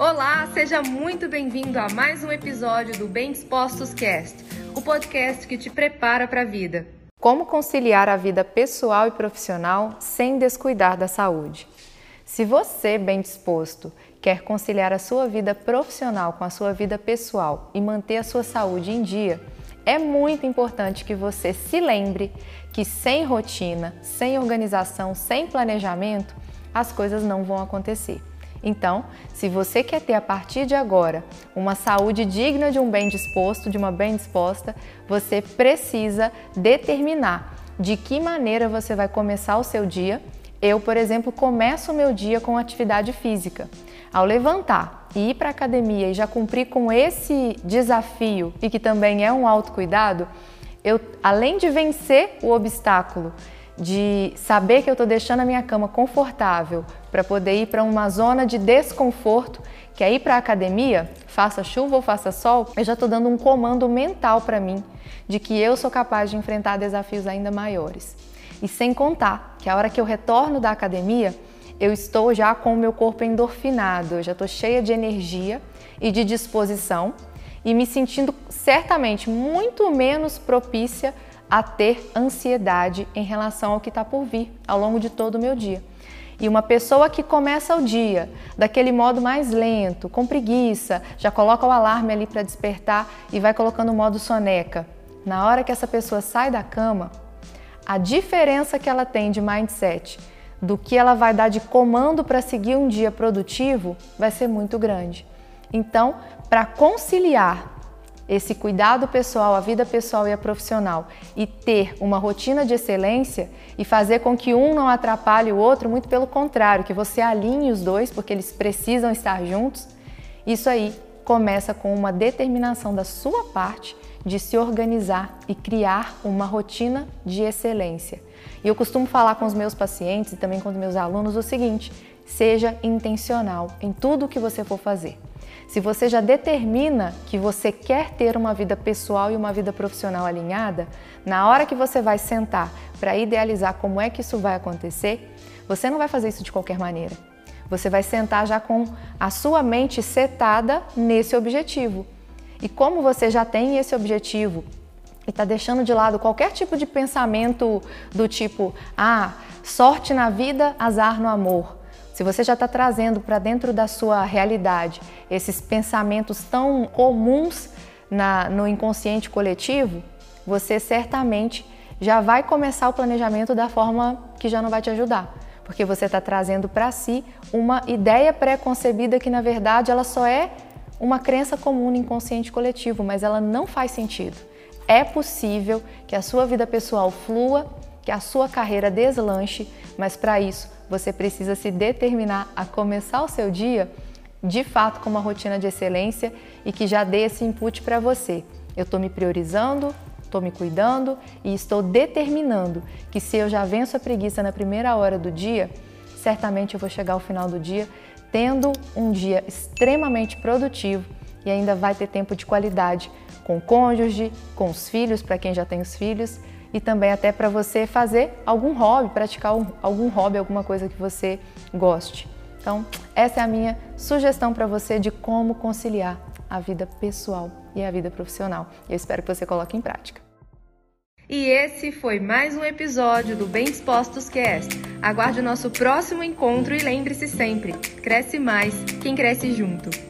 Olá, seja muito bem-vindo a mais um episódio do Bem Dispostos Cast, o podcast que te prepara para a vida. Como conciliar a vida pessoal e profissional sem descuidar da saúde? Se você, bem disposto, quer conciliar a sua vida profissional com a sua vida pessoal e manter a sua saúde em dia, é muito importante que você se lembre que sem rotina, sem organização, sem planejamento, as coisas não vão acontecer. Então, se você quer ter a partir de agora uma saúde digna de um bem disposto, de uma bem disposta, você precisa determinar de que maneira você vai começar o seu dia. Eu, por exemplo, começo o meu dia com atividade física. Ao levantar e ir para a academia e já cumprir com esse desafio e que também é um autocuidado, eu, além de vencer o obstáculo de saber que eu estou deixando a minha cama confortável para poder ir para uma zona de desconforto, que é ir para a academia, faça chuva ou faça sol, eu já estou dando um comando mental para mim de que eu sou capaz de enfrentar desafios ainda maiores. E sem contar que a hora que eu retorno da academia, eu estou já com o meu corpo endorfinado, eu já estou cheia de energia e de disposição e me sentindo certamente muito menos propícia a ter ansiedade em relação ao que está por vir ao longo de todo o meu dia. E uma pessoa que começa o dia daquele modo mais lento, com preguiça, já coloca o alarme ali para despertar e vai colocando o modo soneca. Na hora que essa pessoa sai da cama, a diferença que ela tem de mindset do que ela vai dar de comando para seguir um dia produtivo vai ser muito grande. Então, para conciliar esse cuidado pessoal, a vida pessoal e a profissional e ter uma rotina de excelência e fazer com que um não atrapalhe o outro, muito pelo contrário, que você alinhe os dois porque eles precisam estar juntos. Isso aí começa com uma determinação da sua parte de se organizar e criar uma rotina de excelência. E eu costumo falar com os meus pacientes e também com os meus alunos o seguinte: seja intencional em tudo o que você for fazer. Se você já determina que você quer ter uma vida pessoal e uma vida profissional alinhada, na hora que você vai sentar para idealizar como é que isso vai acontecer, você não vai fazer isso de qualquer maneira. Você vai sentar já com a sua mente setada nesse objetivo. E como você já tem esse objetivo e está deixando de lado qualquer tipo de pensamento do tipo, ah, sorte na vida, azar no amor se você já está trazendo para dentro da sua realidade esses pensamentos tão comuns na, no inconsciente coletivo, você certamente já vai começar o planejamento da forma que já não vai te ajudar. Porque você está trazendo para si uma ideia pré-concebida que, na verdade, ela só é uma crença comum no inconsciente coletivo, mas ela não faz sentido. É possível que a sua vida pessoal flua, que a sua carreira deslanche, mas para isso você precisa se determinar a começar o seu dia de fato com uma rotina de excelência e que já dê esse input para você. Eu estou me priorizando, estou me cuidando e estou determinando que se eu já venço a preguiça na primeira hora do dia, certamente eu vou chegar ao final do dia tendo um dia extremamente produtivo e ainda vai ter tempo de qualidade com o cônjuge, com os filhos, para quem já tem os filhos, e também até para você fazer algum hobby, praticar algum hobby, alguma coisa que você goste. Então, essa é a minha sugestão para você de como conciliar a vida pessoal e a vida profissional. Eu espero que você coloque em prática. E esse foi mais um episódio do Bem Dispostos Cast. Aguarde o nosso próximo encontro e lembre-se sempre: cresce mais quem cresce junto.